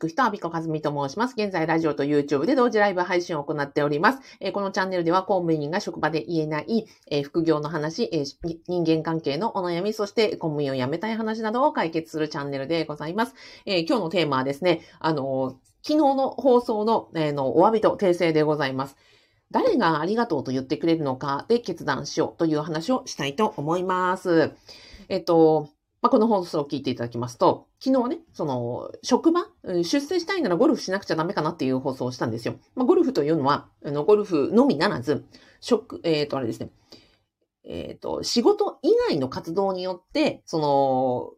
く人、アビコカズミと申します。現在、ラジオと YouTube で同時ライブ配信を行っております。えこのチャンネルでは、公務員が職場で言えない、え副業の話、え人間関係のお悩み、そして公務員を辞めたい話などを解決するチャンネルでございます。え今日のテーマはですね、あの昨日の放送の,、えのお詫びと訂正でございます。誰がありがとうと言ってくれるのかで決断しようという話をしたいと思います。えっと、まあ、この放送を聞いていただきますと、昨日ね、その、職場、出世したいならゴルフしなくちゃダメかなっていう放送をしたんですよ。まあ、ゴルフというのは、あのゴルフのみならず、職、えっ、ー、と、あれですね、えっ、ー、と、仕事以外の活動によって、その、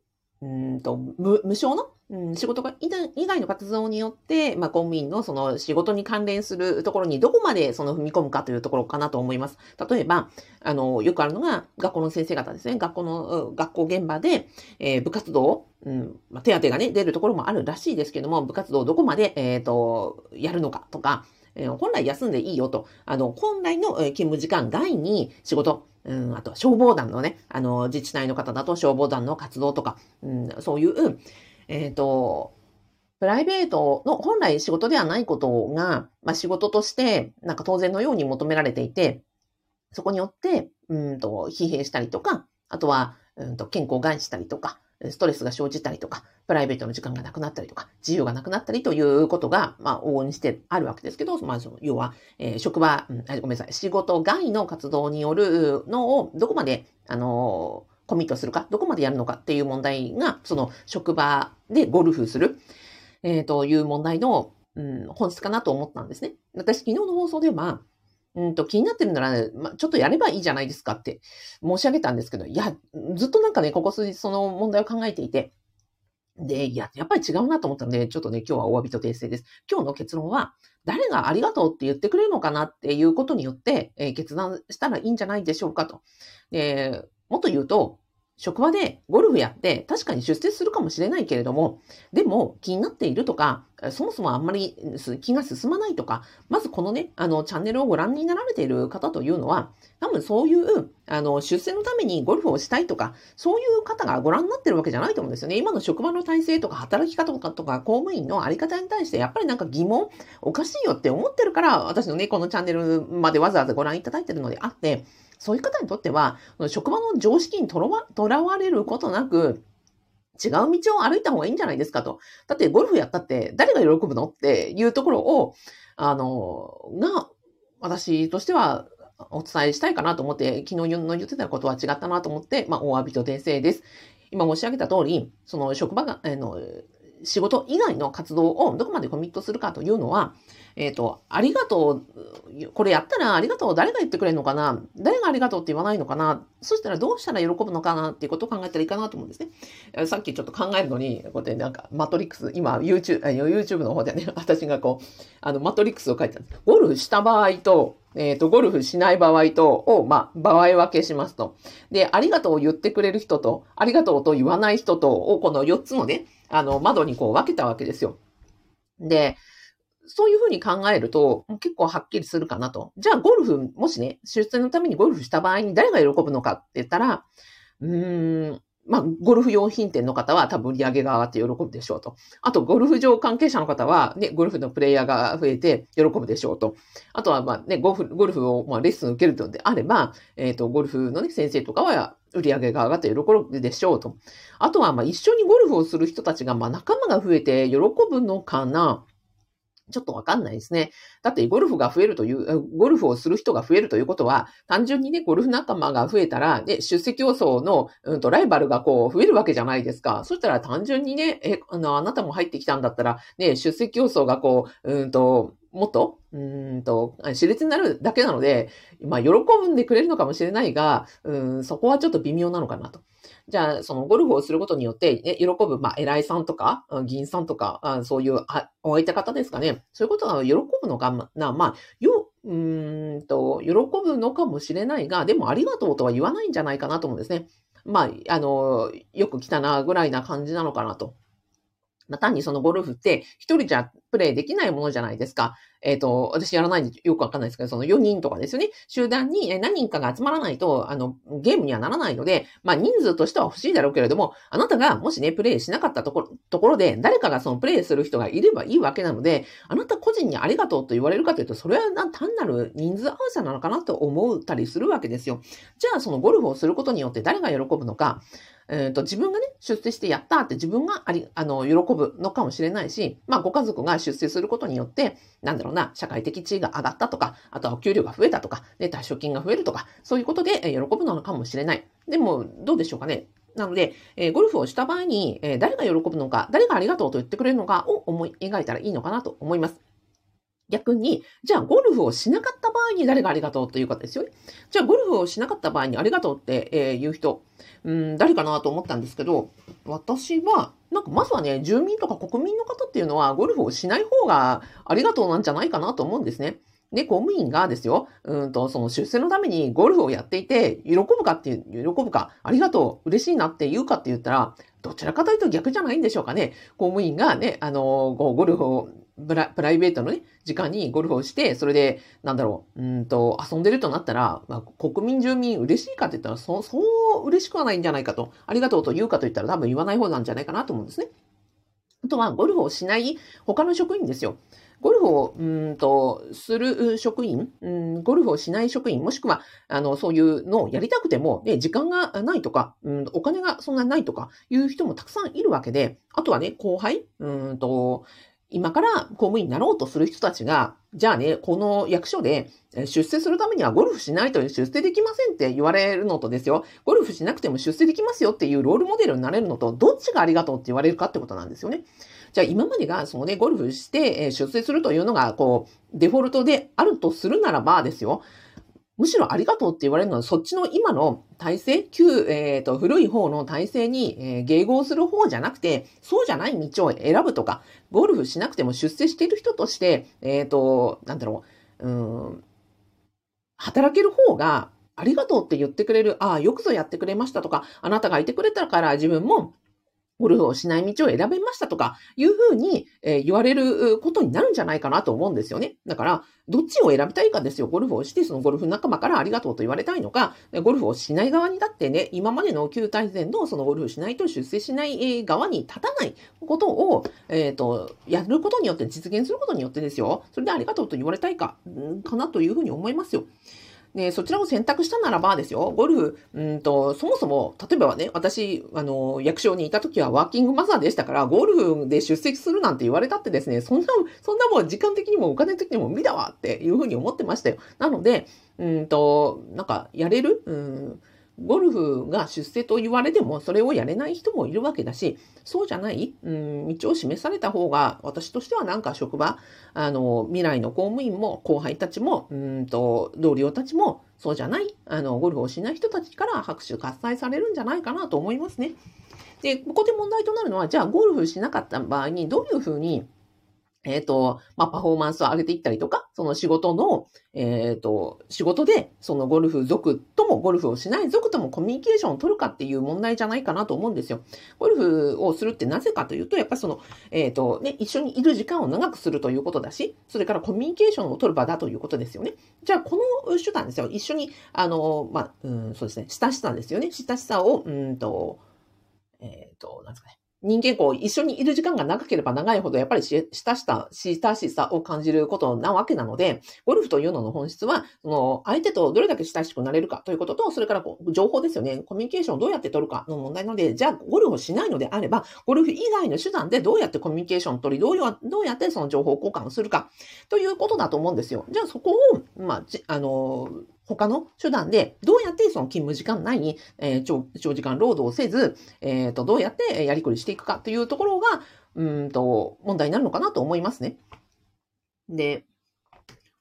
うんと無無償の、うん、仕事が以外の活動によって、まあ、公務員のその仕事に関連するところにどこまでその踏み込むかというところかなと思います。例えば、あの、よくあるのが学校の先生方ですね。学校の、学校現場で、えー、部活動、うんまあ、手当がね、出るところもあるらしいですけども、部活動をどこまで、えっ、ー、と、やるのかとか、えー、本来休んでいいよと、あの、本来の勤務時間外に仕事、うん、あと消防団のね、あの、自治体の方だと消防団の活動とか、うん、そういう、えっ、ー、と、プライベートの本来仕事ではないことが、まあ、仕事としてなんか当然のように求められていて、そこによって、うんと、疲弊したりとか、あとは、うんと、健康を害したりとか、ストレスが生じたりとか、プライベートの時間がなくなったりとか、自由がなくなったりということが、まあ、往々にしてあるわけですけど、まあ、要は、えー、職場、うん、ごめんなさい、仕事外の活動によるのをどこまで、あのー、コミットするか、どこまでやるのかっていう問題が、その職場でゴルフする、えー、という問題の、うん、本質かなと思ったんですね。私、昨日の放送では、うんと気になってるなら、ね、まちょっとやればいいじゃないですかって申し上げたんですけど、いや、ずっとなんかね、ここ数日その問題を考えていて、で、いや、やっぱり違うなと思ったので、ちょっとね、今日はお詫びと訂正です。今日の結論は、誰がありがとうって言ってくれるのかなっていうことによって、えー、決断したらいいんじゃないでしょうかと。で、もっと言うと、職場でゴルフやって確かに出世するかもしれないけれども、でも気になっているとか、そもそもあんまり気が進まないとか、まずこのね、あの、チャンネルをご覧になられている方というのは、多分そういう、あの、出世のためにゴルフをしたいとか、そういう方がご覧になってるわけじゃないと思うんですよね。今の職場の体制とか働き方とかとか公務員のあり方に対してやっぱりなんか疑問、おかしいよって思ってるから、私のね、このチャンネルまでわざわざご覧いただいてるのであって、そういう方にとっては、職場の常識にとらわれることなく、違う道を歩いた方がいいんじゃないですかと。だってゴルフやったって誰が喜ぶのっていうところを、あの、が、私としてはお伝えしたいかなと思って、昨日の言ってたことは違ったなと思って、まあ、お詫びと訂正です。今申し上げた通り、その職場が、あの、仕事以外の活動をどこまでコミットするかというのは、えっ、ー、と、ありがとう、これやったらありがとう誰が言ってくれるのかな誰がありがとうって言わないのかなそしたらどうしたら喜ぶのかなっていうことを考えたらいいかなと思うんですね。さっきちょっと考えるのに、こうやってなんか、マトリックス、今 YouTube、YouTube の方でね、私がこう、あの、マトリックスを書いてある。ゴルフした場合と、えっ、ー、と、ゴルフしない場合と、を、まあ、場合分けしますと。で、ありがとうを言ってくれる人と、ありがとうと言わない人と、を、この4つのね、あの、窓にこう分けたわけですよ。で、そういうふうに考えると、結構はっきりするかなと。じゃあ、ゴルフ、もしね、出世のためにゴルフした場合に誰が喜ぶのかって言ったら、うーん、まあ、ゴルフ用品店の方は多分売り上げが上がって喜ぶでしょうと。あと、ゴルフ場関係者の方は、ね、ゴルフのプレイヤーが増えて喜ぶでしょうと。あとは、まあね、ゴルフ、ゴルフを、まあ、レッスン受けるのであれば、えっ、ー、と、ゴルフのね、先生とかは、売り上げが上がって喜ぶでしょうと。あとは、まあ、一緒にゴルフをする人たちが、まあ、仲間が増えて喜ぶのかな。ちょっとわかんないですね。だってゴルフが増えるという、ゴルフをする人が増えるということは、単純にね、ゴルフ仲間が増えたら、ね、出席競争の、うんと、ライバルがこう、増えるわけじゃないですか。そしたら単純にね、え、あの、あなたも入ってきたんだったら、ね、出席競争がこう、うんと、もっと、うんと、熾烈になるだけなので、まあ、喜んでくれるのかもしれないが、うん、そこはちょっと微妙なのかなと。じゃあ、そのゴルフをすることによって、ね、喜ぶ、まあ、偉いさんとか、議員さんとか、そういう、お相手方ですかね。そういうことが喜ぶのかな、まあ、よ、うんと、喜ぶのかもしれないが、でもありがとうとは言わないんじゃないかなと思うんですね。まあ、あの、よく来たな、ぐらいな感じなのかなと。単にそのゴルフって一人じゃプレイできないものじゃないですか。えっ、ー、と、私やらないんでよくわかんないですけど、その4人とかですよね。集団に何人かが集まらないと、あの、ゲームにはならないので、まあ人数としては欲しいだろうけれども、あなたがもしね、プレイしなかったところ、ところで、誰かがそのプレイする人がいればいいわけなので、あなた個人にありがとうと言われるかというと、それは単なる人数合わせなのかなと思ったりするわけですよ。じゃあ、そのゴルフをすることによって誰が喜ぶのか、えーと、自分がね、出世してやったって自分がありあの喜ぶのかもしれないし、まあ、ご家族が出世することによって、なんだろうな、社会的地位が上がったとか、あとはお給料が増えたとか、ね、退職金が増えるとか、そういうことで喜ぶのかもしれない。でも、どうでしょうかね。なので、えー、ゴルフをした場合に、えー、誰が喜ぶのか、誰がありがとうと言ってくれるのかを思い描いたらいいのかなと思います。逆に、じゃあゴルフをしなかった場合に誰がありがとうという方ですよね。じゃあゴルフをしなかった場合にありがとうって、えー、言う人、うん、誰かなと思ったんですけど、私は、なんかまずはね、住民とか国民の方っていうのはゴルフをしない方がありがとうなんじゃないかなと思うんですね。で、公務員がですよ、うんと、その出世のためにゴルフをやっていて、喜ぶかっていう、喜ぶか、ありがとう、嬉しいなって言うかって言ったら、どちらかというと逆じゃないんでしょうかね。公務員がね、あの、ゴルフをプラプライベートのね、時間にゴルフをして、それで、なんだろう、うんと、遊んでるとなったら、まあ、国民住民嬉しいかって言ったら、そう、そう嬉しくはないんじゃないかと、ありがとうと言うかと言ったら多分言わない方なんじゃないかなと思うんですね。あとは、ゴルフをしない他の職員ですよ。ゴルフを、うんと、する職員、うん、ゴルフをしない職員、もしくは、あの、そういうのをやりたくても、ね、時間がないとか、うん、お金がそんなにないとかいう人もたくさんいるわけで、あとはね、後輩、うんと、今から公務員になろうとする人たちが、じゃあね、この役所で出世するためにはゴルフしないと出世できませんって言われるのとですよ、ゴルフしなくても出世できますよっていうロールモデルになれるのと、どっちがありがとうって言われるかってことなんですよね。じゃあ今までがそのね、ゴルフして出世するというのが、こう、デフォルトであるとするならばですよ、むしろありがとうって言われるのは、そっちの今の体制、旧、えっ、ー、と、古い方の体制に、えー、迎合する方じゃなくて、そうじゃない道を選ぶとか、ゴルフしなくても出世している人として、えっ、ー、と、なんだろう、うん、働ける方が、ありがとうって言ってくれる、ああ、よくぞやってくれましたとか、あなたがいてくれたから自分もゴルフをしない道を選べましたとかいうふうに、え、言われることになるんじゃないかなと思うんですよね。だから、どっちを選びたいかですよ。ゴルフをして、そのゴルフ仲間からありがとうと言われたいのか、ゴルフをしない側にだってね、今までの旧体制のそのゴルフしないと出世しない側に立たないことを、えっ、ー、と、やることによって、実現することによってですよ。それでありがとうと言われたいか、かなというふうに思いますよ。で、そちらを選択したならばですよ、ゴルフ、うんと、そもそも、例えばね、私、あの、役所にいた時はワーキングマザーでしたから、ゴルフで出席するなんて言われたってですね、そんな、そんなもう時間的にもお金的にも無理だわっていうふうに思ってましたよ。なので、うんと、なんか、やれる？うん、ゴルフが出世と言われても、それをやれない人もいるわけだし、そうじゃない、うん、道を示された方が、私としてはなんか職場、あの、未来の公務員も後輩たちも、うんと、同僚たちも、そうじゃない、あの、ゴルフをしない人たちから拍手喝采されるんじゃないかなと思いますね。で、ここで問題となるのは、じゃあゴルフしなかった場合に、どういうふうに、えっ、ー、と、まあ、パフォーマンスを上げていったりとか、その仕事の、えっ、ー、と、仕事で、そのゴルフ族ともゴルフをしない族ともコミュニケーションを取るかっていう問題じゃないかなと思うんですよ。ゴルフをするってなぜかというと、やっぱその、えっ、ー、と、ね、一緒にいる時間を長くするということだし、それからコミュニケーションを取る場だということですよね。じゃあ、この手段ですよ。一緒に、あの、まあ、うん、そうですね、親しさですよね。親しさを、うんと、えっ、と、なんですかね。人間こう一緒にいる時間が長ければ長いほどやっぱり親しさ、親しさを感じることなわけなので、ゴルフというのの本質は、その相手とどれだけ親しくなれるかということと、それからこう情報ですよね。コミュニケーションをどうやって取るかの問題なので、じゃあゴルフをしないのであれば、ゴルフ以外の手段でどうやってコミュニケーションを取り、どうどうやってその情報交換をするかということだと思うんですよ。じゃあそこを、まあ、あの、他の手段で、どうやってその勤務時間内に、えー、長時間労働をせず、え、ー、と、どうやってやりくりしていくかというところが、うんと、問題になるのかなと思いますね。で、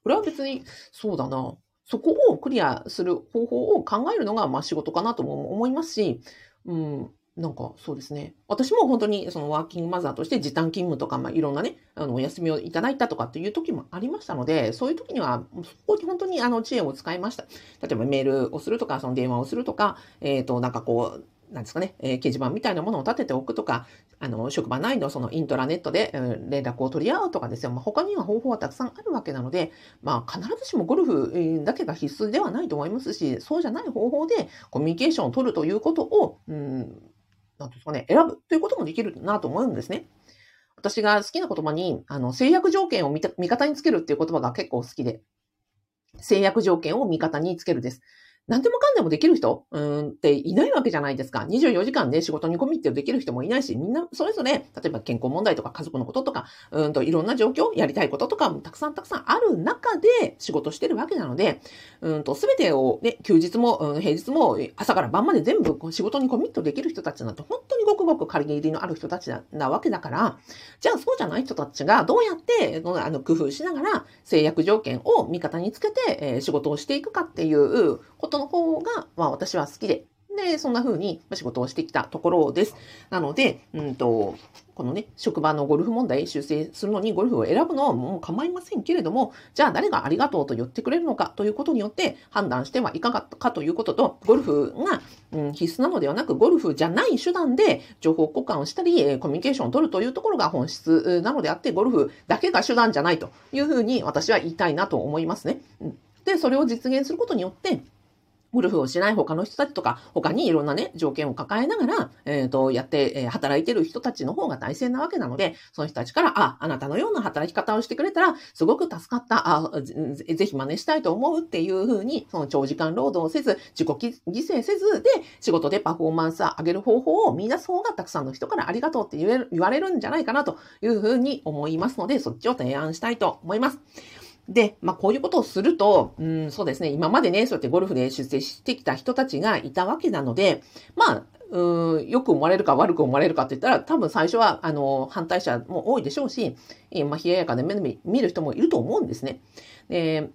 これは別に、そうだな。そこをクリアする方法を考えるのが、まあ仕事かなとも思いますし、うん、なんかそうですね。私も本当にそのワーキングマザーとして時短勤務とか、まあ、いろんなね、あの、お休みをいただいたとかっていう時もありましたので、そういう時には、そこに本当にあの、知恵を使いました。例えばメールをするとか、その電話をするとか、えっ、ー、と、なんかこう、なんですかね、えー、掲示板みたいなものを立てておくとか、あの、職場内のそのイントラネットで、えー、連絡を取り合うとかですよ。まあ、他には方法はたくさんあるわけなので、まあ、必ずしもゴルフだけが必須ではないと思いますし、そうじゃない方法でコミュニケーションを取るということを、うん、なんですかね、選ぶということもできるなと思うんですね。私が好きな言葉に、あの、制約条件を味方につけるっていう言葉が結構好きで、制約条件を味方につけるです。何でもかんでもできる人？うんっていないわけじゃないですか。24時間で仕事にコミットできる人もいないし、みんなそれぞれ、例えば健康問題とか家族のこととか、うんといろんな状況、やりたいこととかもたくさんたくさんある中で仕事してるわけなので、うんと全てをね、休日も、うん、平日も朝から晩まで全部仕事にコミットできる人たちなんて本当にごくごく仮切りのある人たちなわけだから、じゃあそうじゃない人たちがどうやってあの工夫しながら制約条件を味方につけて、えー、仕事をしていくかっていうことの方が、まあ私は好きで、で、そんな風に仕事をしてきたところです。なので、うんと、このね、職場のゴルフ問題修正するのにゴルフを選ぶのはもう構いませんけれども、じゃあ誰がありがとうと言ってくれるのかということによって判断してはいかがかということと、ゴルフが、うん、必須なのではなく、ゴルフじゃない手段で情報交換をしたり、コミュニケーションを取るというところが本質なのであって、ゴルフだけが手段じゃないというふうに私は言いたいなと思いますね。で、それを実現することによって、ゴルフをしない他の人たちとか、他にいろんなね、条件を抱えながら、えっ、ー、と、やって、えー、働いてる人たちの方が大勢なわけなので、その人たちから、あ、あなたのような働き方をしてくれたら、すごく助かった、あ、ぜぜひ真似したいと思うっていうふうに、その長時間労働をせず、自己犠牲せずで、仕事でパフォーマンスを上げる方法を見出す方がたくさんの人からありがとうって言える言われるんじゃないかなというふうに思いますので、そっちを提案したいと思います。で、まあ、こういうことをすると、うん、そうですね、今までね、そうやってゴルフで出世してきた人たちがいたわけなので、まあ、うん、よく思われるか悪く思われるかって言ったら、多分最初は、あの、反対者も多いでしょうし、えまあ、冷ややかで目で見る人もいると思うんですね。で、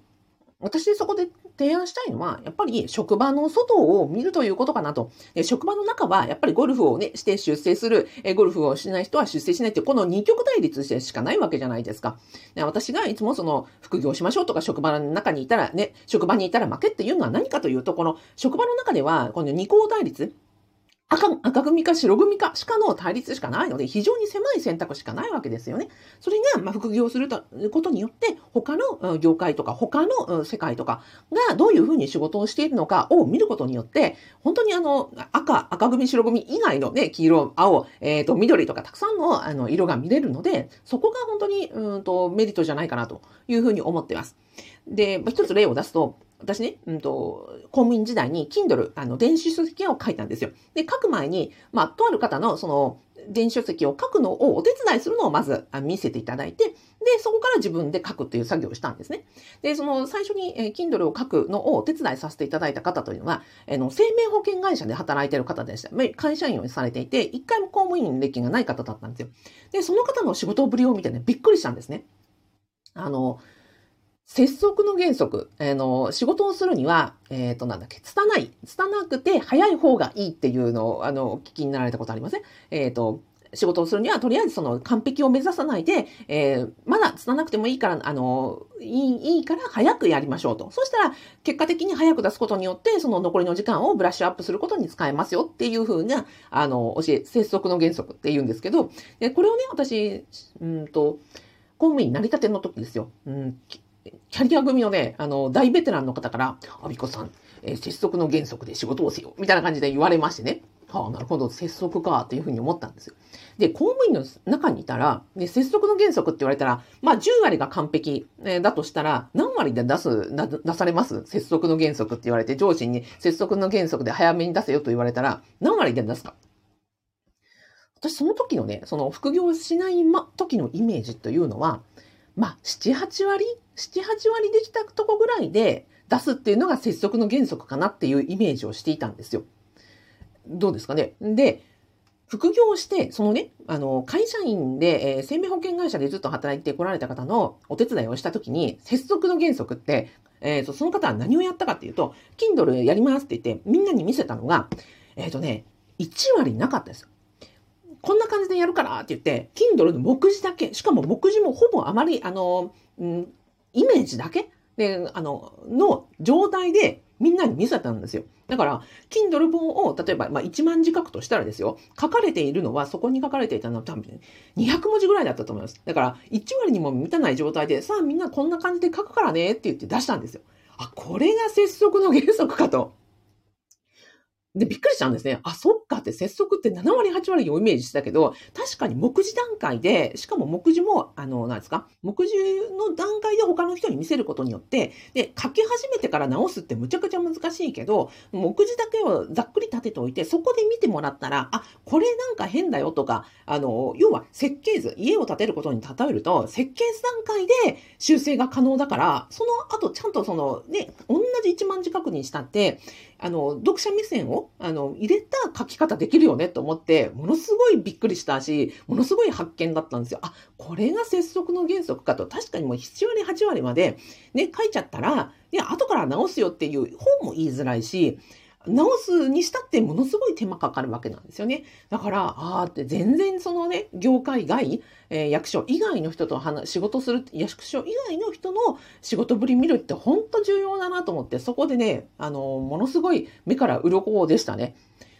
私そこで提案したいのは、やっぱり職場の外を見るということかなと。え職場の中は、やっぱりゴルフをね、して出世する、えゴルフをしない人は出世しないっていう、この二極対立してしかないわけじゃないですか。私がいつもその、副業しましょうとか、職場の中にいたらね、職場にいたら負けっていうのは何かというと、この職場の中では、この二項対立、赤、赤組か白組かしかの対立しかないので、非常に狭い選択しかないわけですよね。それが、ま、副業することによって、他の業界とか、他の世界とかがどういうふうに仕事をしているのかを見ることによって、本当にあの、赤、赤組、白組以外のね、黄色、青、えっ、ー、と、緑とかたくさんのあの色が見れるので、そこが本当に、うんと、メリットじゃないかなというふうに思っています。で、一つ例を出すと、私ね、うんと、公務員時代に Kindle、あの、電子書籍を書いたんですよ。で、書く前に、まあ、とある方の、その、電子書籍を書くのをお手伝いするのをまず見せていただいて、で、そこから自分で書くっていう作業をしたんですね。で、その最初に、えー、Kindle を書くのをお手伝いさせていただいた方というのは、あの、生命保険会社で働いている方でした。会社員をされていて、一回も公務員歴がない方だったんですよ。で、その方の仕事ぶりを見てね、びっくりしたんですね。あの、節足の原則、あの、仕事をするには、えっ、ー、と、なんだっけ、拙い、拙くて早い方がいいっていうのを、あの、お聞きになられたことありません？えっ、ー、と、仕事をするには、とりあえずその完璧を目指さないで、えー、まだ拙くてもいいから、あの、いい、いいから早くやりましょうと。そしたら、結果的に早く出すことによって、その残りの時間をブラッシュアップすることに使えますよっていうふうな、あの、教え、節則の原則って言うんですけど、でこれをね、私、うんと、公務員成り立ての時ですよ。うんキャリア組のね、あの、大ベテランの方から、アビコさん、えー、節足の原則で仕事をせよ、みたいな感じで言われましてね。はあ、なるほど、節足か、っていうふうに思ったんですよ。で、公務員の中にいたら、ね、節足の原則って言われたら、まあ、10割が完璧、えー、だとしたら、何割で出す、出されます？節足の原則って言われて、上司に節足の原則で早めに出せよと言われたら、何割で出すか？私、その時のね、その副業しないま、時のイメージというのは、まあ、7、8割 ?7、8割できたとこぐらいで出すっていうのが節則の原則かなっていうイメージをしていたんですよ。どうですかね？で、副業して、そのね、あの、会社員で、えー、生命保険会社でずっと働いてこられた方のお手伝いをしたときに、節則の原則って、え、ー、と、その方は何をやったかっていうと、Kindle やりますって言って、みんなに見せたのが、えっ、ー、とね、1割なかったですよ。こんな感じでやるからって言って、Kindle の目次だけ、しかも目次もほぼあまり、あの、うん、イメージだけで、あの、の状態でみんなに見せたんですよ。だから、Kindle 本を、例えば、まあ、1万字書くとしたらですよ、書かれているのは、そこに書かれていたのは多分、200文字ぐらいだったと思います。だから、1割にも満たない状態で、さあみんなこんな感じで書くからねって言って出したんですよ。あ、これが拙速の原則かと。で、びっくりしたんですね。あ、そっかって節足って7割、8割をイメージしてたけど、確かに目次段階で、しかも目次も、あの、なんですか、目次の段階で他の人に見せることによって、で、書き始めてから直すってむちゃくちゃ難しいけど、目次だけをざっくり立てておいて、そこで見てもらったら、あ、これなんか変だよとか、あの、要は設計図、家を建てることに例えると、設計図段階で修正が可能だから、その後ちゃんとその、ね、同じ1万字確認したって、あの、読者目線を、あの、入れた書き方できるよねと思って、ものすごいびっくりしたし、ものすごい発見だったんですよ。あ、これが拙速の原則かと。確かにもう7割、8割までね、書いちゃったら、ね、後から直すよっていう本も言いづらいし、直すにしたってものすごい手間かかるわけなんですよね。だから、ああって全然そのね、業界外、えー、役所以外の人と話、仕事する、役所以外の人の仕事ぶり見るって本当重要だなと思って、そこでね、あの、ものすごい目から鱗でしたね。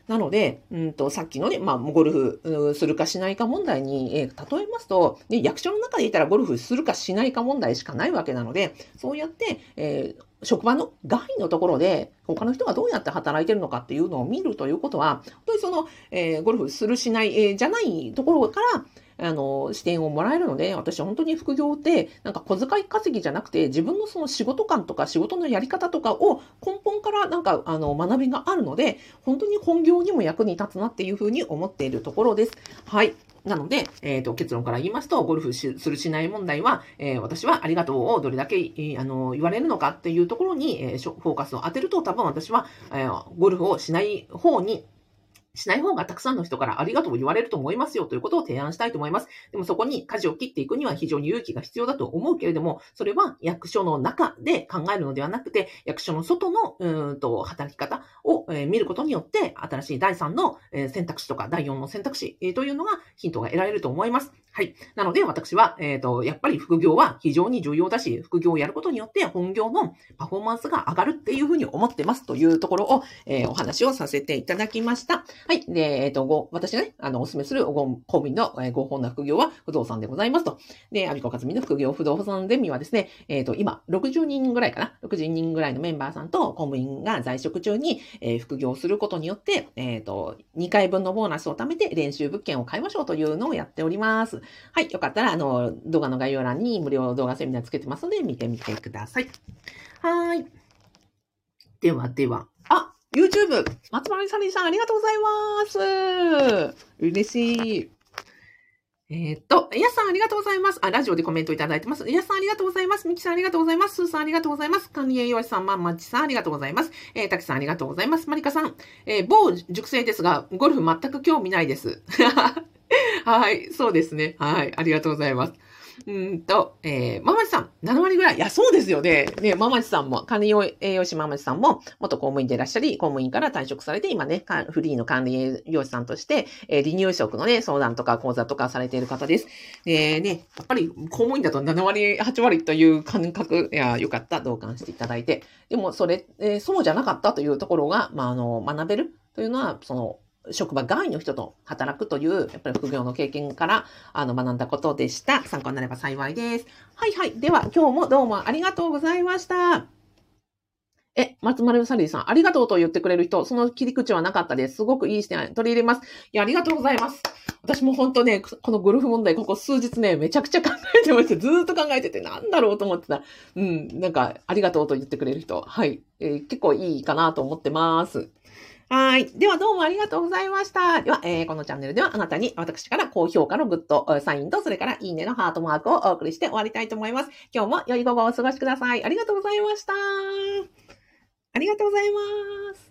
なので、うんと、さっきのね、まあ、ゴルフするかしないか問題に、えー、例えますと、ね、役所の中でいたらゴルフするかしないか問題しかないわけなので、そうやって、えー、職場の外のところで、他の人がどうやって働いてるのかっていうのを見るということは、本当にその、えー、ゴルフするしない、えー、じゃないところから、あの、視点をもらえるので、私本当に副業って、なんか小遣い稼ぎじゃなくて、自分のその仕事感とか仕事のやり方とかを根本からなんか、あの、学びがあるので、本当に本業にも役に立つなっていうふうに思っているところです。はい。なので、えっ、ー、と、結論から言いますと、ゴルフするしない問題は、えー、私はありがとうをどれだけ、えー、あの、言われるのかっていうところに、えフォーカスを当てると、多分私は、えゴルフをしない方にしない方がたくさんの人からありがとう言われると思いますよということを提案したいと思います。でもそこに舵を切っていくには非常に勇気が必要だと思うけれども、それは役所の中で考えるのではなくて、役所の外のうんと働き方を、え、見ることによって、新しい第3の、え、選択肢とか第4の選択肢、え、というのがヒントが得られると思います。はい。なので私は、えっ、と、やっぱり副業は非常に重要だし、副業をやることによって本業のパフォーマンスが上がるっていうふうに思ってますというところを、えお話をさせていただきました。はい。で、えっ、ー、と、ご、私がね、あの、お勧めするご公務員の、えー、合法な副業は不動産でございますと。で、アビコカズミの副業不動産ゼミはですね、えっ、ー、と、今、60人ぐらいかな ?60 人ぐらいのメンバーさんと公務員が在職中に、えー、副業することによって、えっ、と、2回分のボーナスを貯めて練習物件を買いましょうというのをやっております。はい。よかったら、あの、動画の概要欄に無料動画セミナーつけてますので、見てみてください。はい。ではでは、あ、YouTube、松丸サリーさん、ありがとうございます。嬉しい。えー、っと、やさんありがとうございます。あ、ラジオでコメントいただいてます。やさんありがとうございます。みきさんありがとうございます。すーさんありがとうございます。管理栄養士さん、まんまちさんありがとうございます。えー、たきさんありがとうございます。まりかさん、えー、某熟成ですが、ゴルフ全く興味ないです。はい、そうですね。はい、ありがとうございます。うんと、えー、ママチさん、7割ぐらい。いや、そうですよね。ね、ママチさんも、管理栄養士ママチさんも、元公務員でいらっしゃり、公務員から退職されて、今ね、フリーの管理栄養士さんとして、えー、離乳食のね、相談とか講座とかされている方です。で、ね、やっぱり公務員だと7割、8割という感覚、いや、よかった、同感していただいて。でも、それ、えー、そうじゃなかったというところが、まあ、あの、学べるというのは、その、職場外の人と働くという、やっぱり副業の経験から、あの、学んだことでした。参考になれば幸いです。はいはい。では、今日もどうもありがとうございました。え、松丸サリーさん、ありがとうと言ってくれる人、その切り口はなかったです。すごくいい視点取り入れます。いや、ありがとうございます。私も本当ね、このゴルフ問題、ここ数日ね、めちゃくちゃ考えてました。ずっと考えてて、なんだろうと思ってた。うん、なんか、ありがとうと言ってくれる人。はい。えー、結構いいかなと思ってます。はい。ではどうもありがとうございました。では、えー、このチャンネルではあなたに私から高評価のグッドサインと、それからいいねのハートマークをお送りして終わりたいと思います。今日も良い午後をお過ごしください。ありがとうございました。ありがとうございます。